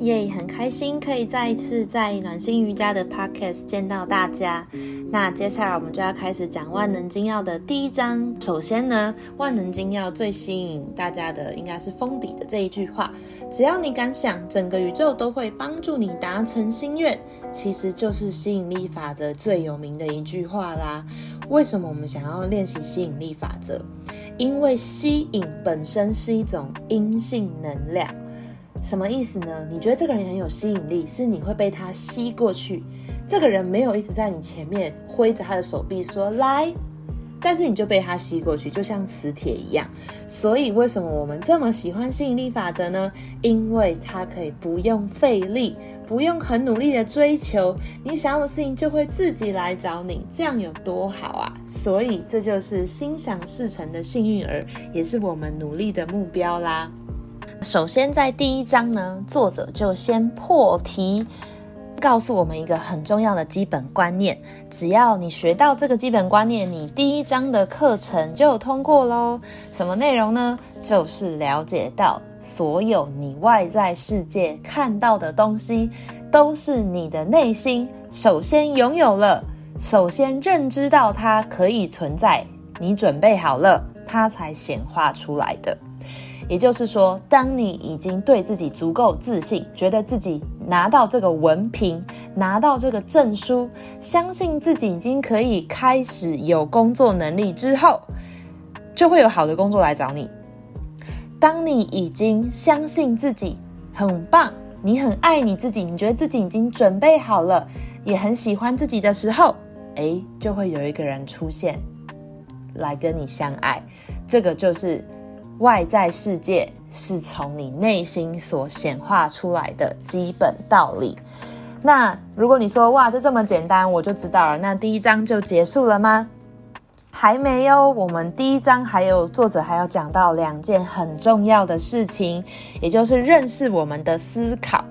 耶，很开心可以再一次在暖心瑜伽的 podcast 见到大家。那接下来我们就要开始讲万能金钥的第一章。首先呢，万能金钥最吸引大家的应该是封底的这一句话：只要你敢想，整个宇宙都会帮助你达成心愿。其实就是吸引力法则最有名的一句话啦。为什么我们想要练习吸引力法则？因为吸引本身是一种阴性能量。什么意思呢？你觉得这个人很有吸引力，是你会被他吸过去。这个人没有一直在你前面挥着他的手臂说来，但是你就被他吸过去，就像磁铁一样。所以为什么我们这么喜欢吸引力法则呢？因为它可以不用费力，不用很努力的追求，你想要的事情就会自己来找你，这样有多好啊！所以这就是心想事成的幸运儿，也是我们努力的目标啦。首先，在第一章呢，作者就先破题，告诉我们一个很重要的基本观念。只要你学到这个基本观念，你第一章的课程就通过喽。什么内容呢？就是了解到所有你外在世界看到的东西，都是你的内心首先拥有了，首先认知到它可以存在，你准备好了，它才显化出来的。也就是说，当你已经对自己足够自信，觉得自己拿到这个文凭、拿到这个证书，相信自己已经可以开始有工作能力之后，就会有好的工作来找你。当你已经相信自己很棒，你很爱你自己，你觉得自己已经准备好了，也很喜欢自己的时候，诶，就会有一个人出现来跟你相爱。这个就是。外在世界是从你内心所显化出来的基本道理。那如果你说哇，这这么简单，我就知道了。那第一章就结束了吗？还没有。我们第一章还有作者还要讲到两件很重要的事情，也就是认识我们的思考。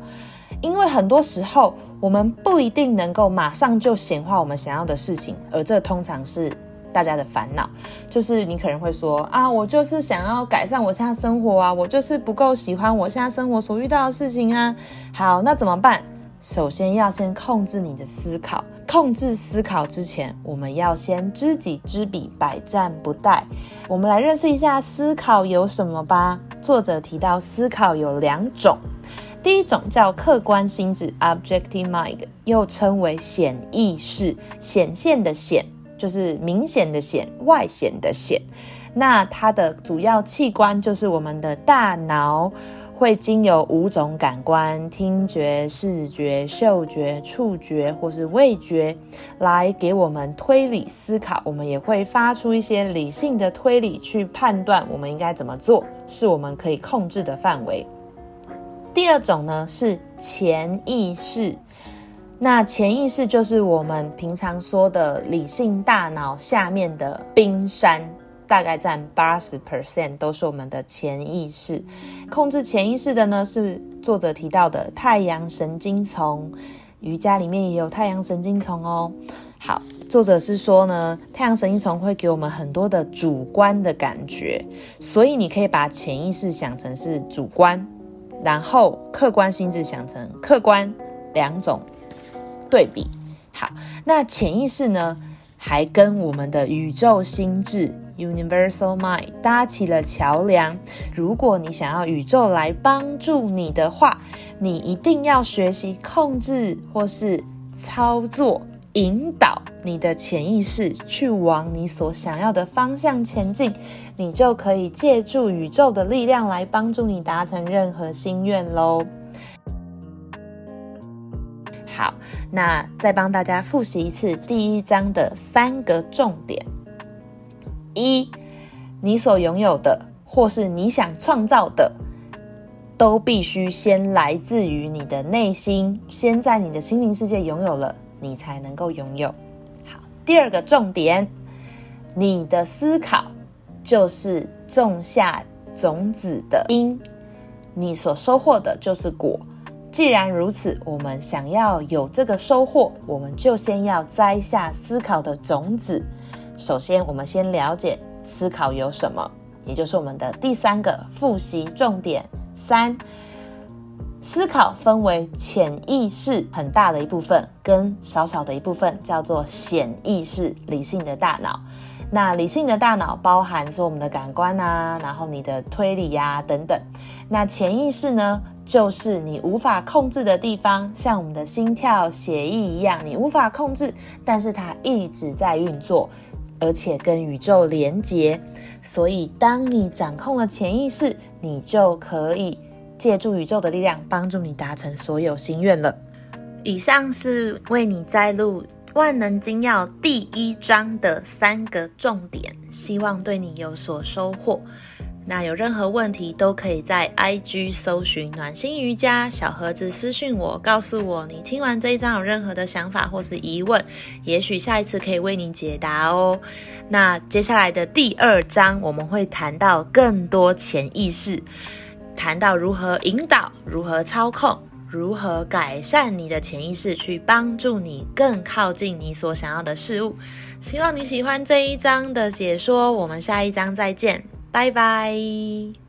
因为很多时候我们不一定能够马上就显化我们想要的事情，而这通常是。大家的烦恼就是，你可能会说啊，我就是想要改善我现在生活啊，我就是不够喜欢我现在生活所遇到的事情啊。好，那怎么办？首先要先控制你的思考。控制思考之前，我们要先知己知彼，百战不殆。我们来认识一下思考有什么吧。作者提到思考有两种，第一种叫客观心智 （objective mind），又称为显意识，显现的显。就是明显的显，外显的显。那它的主要器官就是我们的大脑，会经由五种感官——听觉、视觉、嗅觉、触觉或是味觉，来给我们推理思考。我们也会发出一些理性的推理，去判断我们应该怎么做，是我们可以控制的范围。第二种呢是潜意识。那潜意识就是我们平常说的理性大脑下面的冰山，大概占八十 percent 都是我们的潜意识。控制潜意识的呢，是作者提到的太阳神经丛。瑜伽里面也有太阳神经丛哦。好，作者是说呢，太阳神经丛会给我们很多的主观的感觉，所以你可以把潜意识想成是主观，然后客观心智想成客观，两种。对比好，那潜意识呢，还跟我们的宇宙心智 （Universal Mind） 搭起了桥梁。如果你想要宇宙来帮助你的话，你一定要学习控制或是操作、引导你的潜意识去往你所想要的方向前进，你就可以借助宇宙的力量来帮助你达成任何心愿喽。那再帮大家复习一次第一章的三个重点：一，你所拥有的或是你想创造的，都必须先来自于你的内心，先在你的心灵世界拥有了，你才能够拥有。好，第二个重点，你的思考就是种下种子的因，你所收获的就是果。既然如此，我们想要有这个收获，我们就先要栽下思考的种子。首先，我们先了解思考有什么，也就是我们的第三个复习重点三。思考分为潜意识很大的一部分，跟少少的一部分叫做显意识，理性的大脑。那理性的大脑包含说我们的感官啊，然后你的推理呀等等。那潜意识呢，就是你无法控制的地方，像我们的心跳、血液一样，你无法控制，但是它一直在运作，而且跟宇宙连接。所以，当你掌控了潜意识，你就可以借助宇宙的力量，帮助你达成所有心愿了。以上是为你摘录。万能金钥第一章的三个重点，希望对你有所收获。那有任何问题都可以在 IG 搜寻暖心瑜伽小盒子私讯我，告诉我你听完这一章有任何的想法或是疑问，也许下一次可以为您解答哦。那接下来的第二章我们会谈到更多潜意识，谈到如何引导，如何操控。如何改善你的潜意识，去帮助你更靠近你所想要的事物？希望你喜欢这一章的解说，我们下一章再见，拜拜。